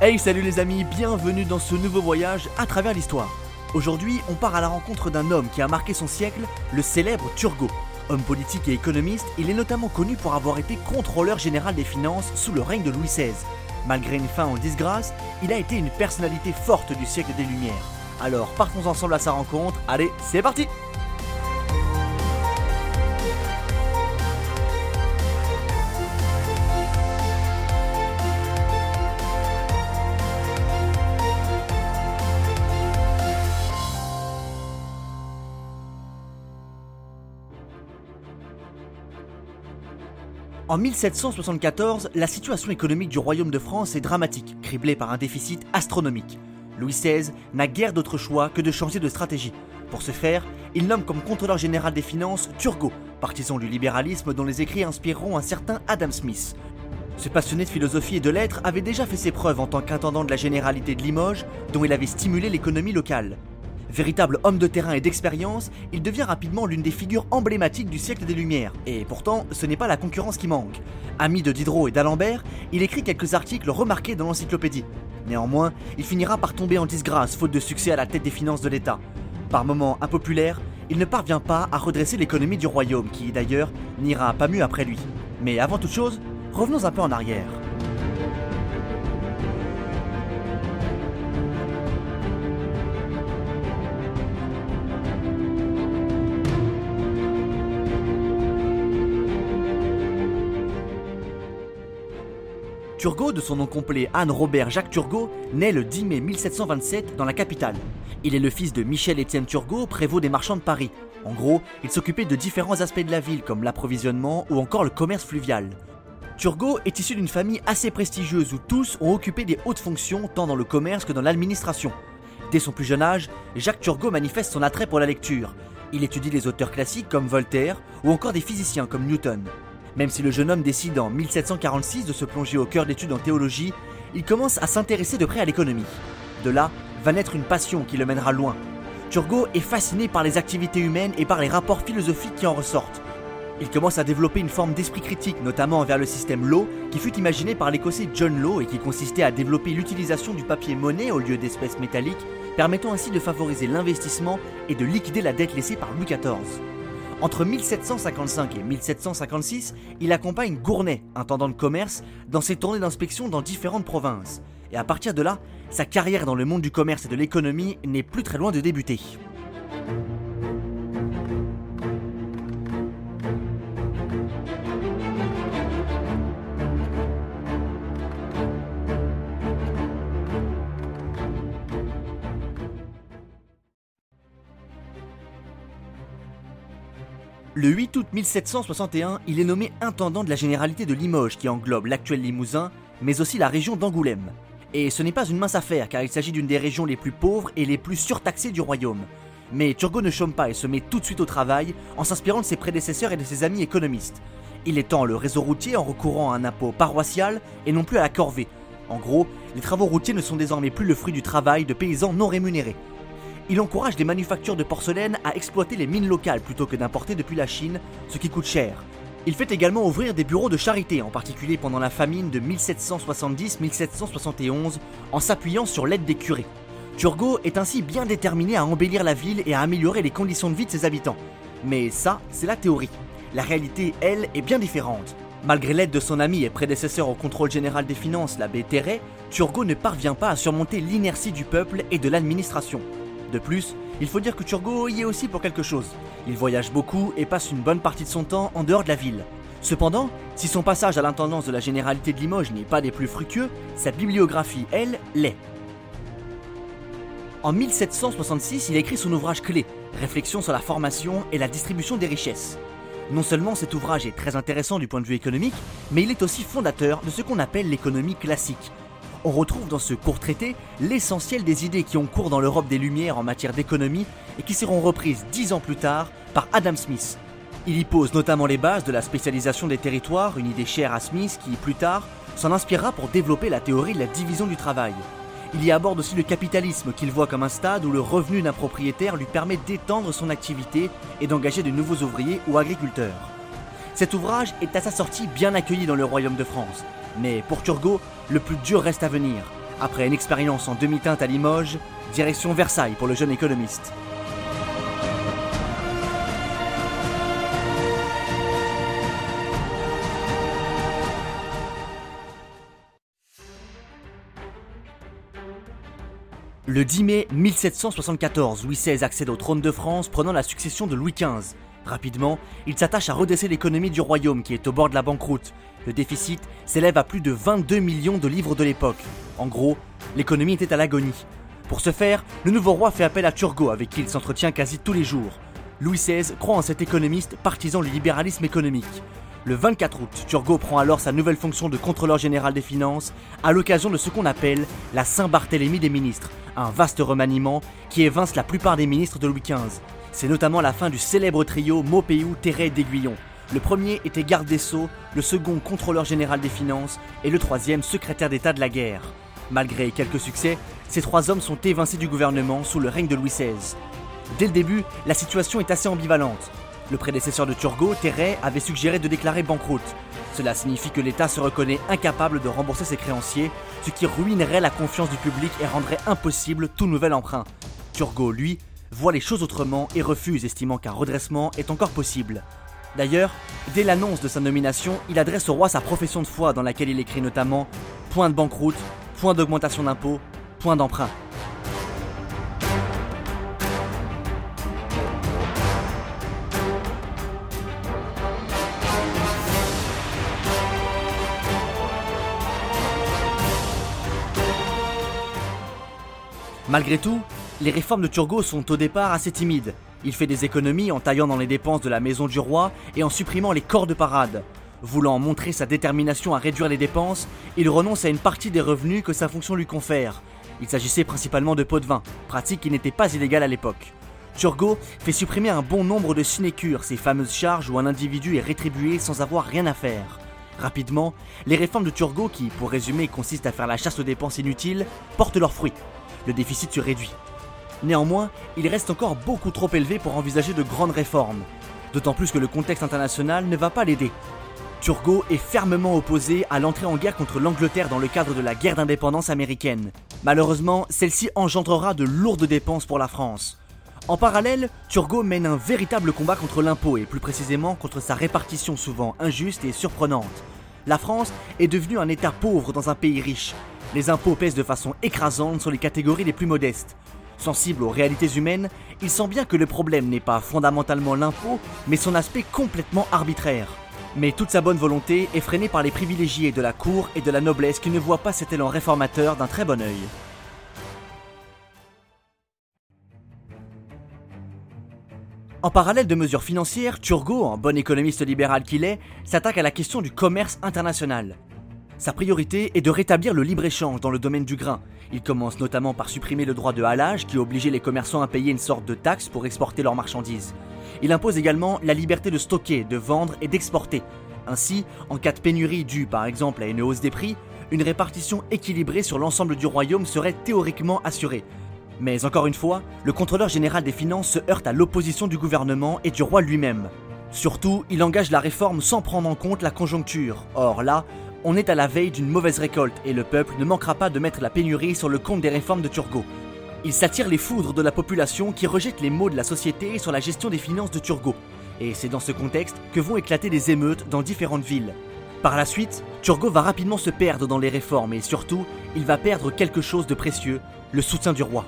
Hey salut les amis, bienvenue dans ce nouveau voyage à travers l'histoire. Aujourd'hui, on part à la rencontre d'un homme qui a marqué son siècle, le célèbre Turgot. Homme politique et économiste, il est notamment connu pour avoir été contrôleur général des finances sous le règne de Louis XVI. Malgré une fin en disgrâce, il a été une personnalité forte du siècle des Lumières. Alors partons ensemble à sa rencontre, allez, c'est parti En 1774, la situation économique du royaume de France est dramatique, criblée par un déficit astronomique. Louis XVI n'a guère d'autre choix que de changer de stratégie. Pour ce faire, il nomme comme contrôleur général des finances Turgot, partisan du libéralisme dont les écrits inspireront un certain Adam Smith. Ce passionné de philosophie et de lettres avait déjà fait ses preuves en tant qu'intendant de la généralité de Limoges, dont il avait stimulé l'économie locale. Véritable homme de terrain et d'expérience, il devient rapidement l'une des figures emblématiques du siècle des Lumières. Et pourtant, ce n'est pas la concurrence qui manque. Ami de Diderot et d'Alembert, il écrit quelques articles remarqués dans l'encyclopédie. Néanmoins, il finira par tomber en disgrâce faute de succès à la tête des finances de l'État. Par moments impopulaire, il ne parvient pas à redresser l'économie du royaume, qui d'ailleurs n'ira pas mieux après lui. Mais avant toute chose, revenons un peu en arrière. Turgot, de son nom complet Anne-Robert Jacques Turgot, naît le 10 mai 1727 dans la capitale. Il est le fils de Michel-Étienne Turgot, prévôt des marchands de Paris. En gros, il s'occupait de différents aspects de la ville comme l'approvisionnement ou encore le commerce fluvial. Turgot est issu d'une famille assez prestigieuse où tous ont occupé des hautes fonctions tant dans le commerce que dans l'administration. Dès son plus jeune âge, Jacques Turgot manifeste son attrait pour la lecture. Il étudie les auteurs classiques comme Voltaire ou encore des physiciens comme Newton. Même si le jeune homme décide en 1746 de se plonger au cœur d'études en théologie, il commence à s'intéresser de près à l'économie. De là va naître une passion qui le mènera loin. Turgot est fasciné par les activités humaines et par les rapports philosophiques qui en ressortent. Il commence à développer une forme d'esprit critique, notamment envers le système Law, qui fut imaginé par l'écossais John Law et qui consistait à développer l'utilisation du papier monnaie au lieu d'espèces métalliques, permettant ainsi de favoriser l'investissement et de liquider la dette laissée par Louis XIV. Entre 1755 et 1756, il accompagne Gournay, intendant de commerce, dans ses tournées d'inspection dans différentes provinces. Et à partir de là, sa carrière dans le monde du commerce et de l'économie n'est plus très loin de débuter. Le 8 août 1761, il est nommé intendant de la généralité de Limoges qui englobe l'actuel Limousin, mais aussi la région d'Angoulême. Et ce n'est pas une mince affaire car il s'agit d'une des régions les plus pauvres et les plus surtaxées du royaume. Mais Turgot ne chôme pas et se met tout de suite au travail en s'inspirant de ses prédécesseurs et de ses amis économistes. Il étend le réseau routier en recourant à un impôt paroissial et non plus à la corvée. En gros, les travaux routiers ne sont désormais plus le fruit du travail de paysans non rémunérés il encourage les manufactures de porcelaine à exploiter les mines locales plutôt que d'importer depuis la Chine, ce qui coûte cher. Il fait également ouvrir des bureaux de charité, en particulier pendant la famine de 1770-1771, en s'appuyant sur l'aide des curés. Turgot est ainsi bien déterminé à embellir la ville et à améliorer les conditions de vie de ses habitants. Mais ça, c'est la théorie. La réalité, elle, est bien différente. Malgré l'aide de son ami et prédécesseur au contrôle général des finances, l'abbé Terret, Turgot ne parvient pas à surmonter l'inertie du peuple et de l'administration. De plus, il faut dire que Turgot y est aussi pour quelque chose. Il voyage beaucoup et passe une bonne partie de son temps en dehors de la ville. Cependant, si son passage à l'intendance de la généralité de Limoges n'est pas des plus fructueux, sa bibliographie, elle, l'est. En 1766, il écrit son ouvrage clé, Réflexion sur la formation et la distribution des richesses. Non seulement cet ouvrage est très intéressant du point de vue économique, mais il est aussi fondateur de ce qu'on appelle l'économie classique, on retrouve dans ce court traité l'essentiel des idées qui ont cours dans l'Europe des Lumières en matière d'économie et qui seront reprises dix ans plus tard par Adam Smith. Il y pose notamment les bases de la spécialisation des territoires, une idée chère à Smith qui, plus tard, s'en inspirera pour développer la théorie de la division du travail. Il y aborde aussi le capitalisme qu'il voit comme un stade où le revenu d'un propriétaire lui permet d'étendre son activité et d'engager de nouveaux ouvriers ou agriculteurs. Cet ouvrage est à sa sortie bien accueilli dans le royaume de France, mais pour Turgot, le plus dur reste à venir. Après une expérience en demi-teinte à Limoges, direction Versailles pour le jeune économiste. Le 10 mai 1774, Louis XVI accède au trône de France prenant la succession de Louis XV. Rapidement, il s'attache à redresser l'économie du royaume qui est au bord de la banqueroute. Le déficit s'élève à plus de 22 millions de livres de l'époque. En gros, l'économie était à l'agonie. Pour ce faire, le nouveau roi fait appel à Turgot avec qui il s'entretient quasi tous les jours. Louis XVI croit en cet économiste partisan du libéralisme économique. Le 24 août, Turgot prend alors sa nouvelle fonction de contrôleur général des finances à l'occasion de ce qu'on appelle la Saint-Barthélemy des ministres, un vaste remaniement qui évince la plupart des ministres de Louis XV. C'est notamment la fin du célèbre trio Maupeou, Terret d'Aiguillon. Le premier était garde des Sceaux, le second contrôleur général des finances et le troisième secrétaire d'État de la guerre. Malgré quelques succès, ces trois hommes sont évincés du gouvernement sous le règne de Louis XVI. Dès le début, la situation est assez ambivalente. Le prédécesseur de Turgot, Terret, avait suggéré de déclarer banqueroute. Cela signifie que l'État se reconnaît incapable de rembourser ses créanciers, ce qui ruinerait la confiance du public et rendrait impossible tout nouvel emprunt. Turgot, lui, voit les choses autrement et refuse, estimant qu'un redressement est encore possible. D'ailleurs, dès l'annonce de sa nomination, il adresse au roi sa profession de foi dans laquelle il écrit notamment Point de banqueroute, point d'augmentation d'impôts, point d'emprunt. Malgré tout, les réformes de Turgot sont au départ assez timides. Il fait des économies en taillant dans les dépenses de la maison du roi et en supprimant les corps de parade. Voulant montrer sa détermination à réduire les dépenses, il renonce à une partie des revenus que sa fonction lui confère. Il s'agissait principalement de pots de vin, pratique qui n'était pas illégale à l'époque. Turgot fait supprimer un bon nombre de sinécures, ces fameuses charges où un individu est rétribué sans avoir rien à faire. Rapidement, les réformes de Turgot, qui, pour résumer, consistent à faire la chasse aux dépenses inutiles, portent leurs fruits le déficit se réduit. Néanmoins, il reste encore beaucoup trop élevé pour envisager de grandes réformes, d'autant plus que le contexte international ne va pas l'aider. Turgot est fermement opposé à l'entrée en guerre contre l'Angleterre dans le cadre de la guerre d'indépendance américaine. Malheureusement, celle-ci engendrera de lourdes dépenses pour la France. En parallèle, Turgot mène un véritable combat contre l'impôt et plus précisément contre sa répartition souvent injuste et surprenante. La France est devenue un État pauvre dans un pays riche, les impôts pèsent de façon écrasante sur les catégories les plus modestes. Sensible aux réalités humaines, il sent bien que le problème n'est pas fondamentalement l'impôt, mais son aspect complètement arbitraire. Mais toute sa bonne volonté est freinée par les privilégiés de la cour et de la noblesse qui ne voient pas cet élan réformateur d'un très bon œil. En parallèle de mesures financières, Turgot, en bon économiste libéral qu'il est, s'attaque à la question du commerce international. Sa priorité est de rétablir le libre-échange dans le domaine du grain. Il commence notamment par supprimer le droit de halage qui obligeait les commerçants à payer une sorte de taxe pour exporter leurs marchandises. Il impose également la liberté de stocker, de vendre et d'exporter. Ainsi, en cas de pénurie due par exemple à une hausse des prix, une répartition équilibrée sur l'ensemble du royaume serait théoriquement assurée. Mais encore une fois, le contrôleur général des finances se heurte à l'opposition du gouvernement et du roi lui-même. Surtout, il engage la réforme sans prendre en compte la conjoncture. Or là, on est à la veille d'une mauvaise récolte et le peuple ne manquera pas de mettre la pénurie sur le compte des réformes de Turgot. Il s'attire les foudres de la population qui rejette les maux de la société sur la gestion des finances de Turgot. Et c'est dans ce contexte que vont éclater des émeutes dans différentes villes. Par la suite, Turgot va rapidement se perdre dans les réformes et surtout, il va perdre quelque chose de précieux, le soutien du roi.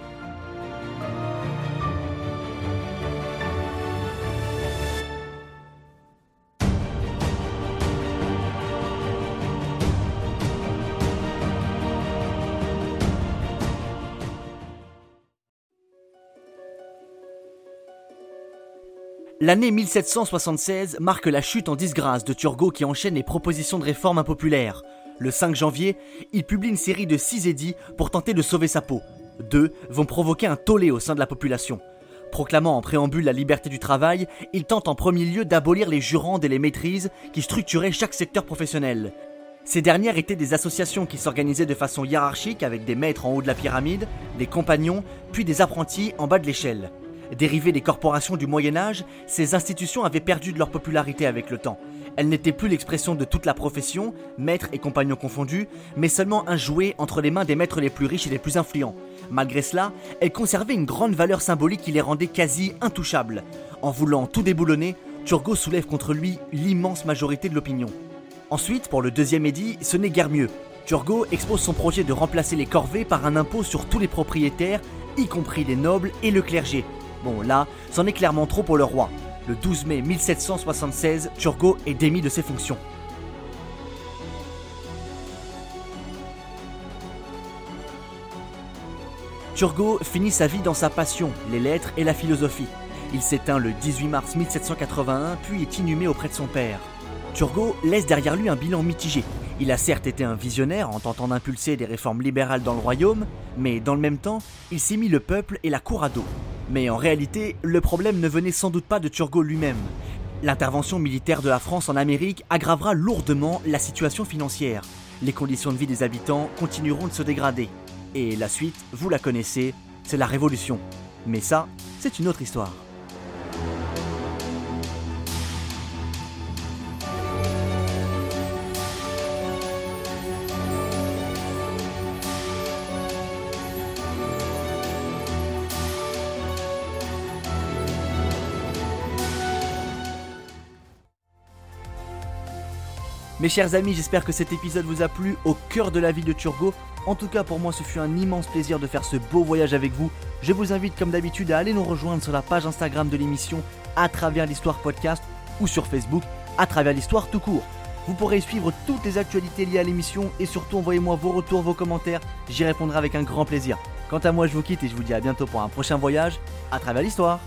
L'année 1776 marque la chute en disgrâce de Turgot qui enchaîne les propositions de réforme impopulaires. Le 5 janvier, il publie une série de 6 édits pour tenter de sauver sa peau. Deux vont provoquer un tollé au sein de la population. Proclamant en préambule la liberté du travail, il tente en premier lieu d'abolir les jurandes et les maîtrises qui structuraient chaque secteur professionnel. Ces dernières étaient des associations qui s'organisaient de façon hiérarchique avec des maîtres en haut de la pyramide, des compagnons, puis des apprentis en bas de l'échelle. Dérivées des corporations du Moyen Âge, ces institutions avaient perdu de leur popularité avec le temps. Elle n'était plus l'expression de toute la profession, maître et compagnons confondus, mais seulement un jouet entre les mains des maîtres les plus riches et les plus influents. Malgré cela, elle conservait une grande valeur symbolique qui les rendait quasi intouchables. En voulant tout déboulonner, Turgot soulève contre lui l'immense majorité de l'opinion. Ensuite, pour le deuxième édit, ce n'est guère mieux. Turgot expose son projet de remplacer les corvées par un impôt sur tous les propriétaires, y compris les nobles et le clergé. Bon, là, c'en est clairement trop pour le roi. Le 12 mai 1776, Turgot est démis de ses fonctions. Turgot finit sa vie dans sa passion, les lettres et la philosophie. Il s'éteint le 18 mars 1781, puis est inhumé auprès de son père. Turgot laisse derrière lui un bilan mitigé. Il a certes été un visionnaire en tentant d'impulser des réformes libérales dans le royaume, mais dans le même temps, il s'est mis le peuple et la cour à dos. Mais en réalité, le problème ne venait sans doute pas de Turgot lui-même. L'intervention militaire de la France en Amérique aggravera lourdement la situation financière. Les conditions de vie des habitants continueront de se dégrader. Et la suite, vous la connaissez, c'est la révolution. Mais ça, c'est une autre histoire. Mes chers amis, j'espère que cet épisode vous a plu au cœur de la vie de Turgot. En tout cas, pour moi, ce fut un immense plaisir de faire ce beau voyage avec vous. Je vous invite, comme d'habitude, à aller nous rejoindre sur la page Instagram de l'émission à travers l'histoire podcast ou sur Facebook à travers l'histoire tout court. Vous pourrez suivre toutes les actualités liées à l'émission et surtout envoyez-moi vos retours, vos commentaires. J'y répondrai avec un grand plaisir. Quant à moi, je vous quitte et je vous dis à bientôt pour un prochain voyage à travers l'histoire.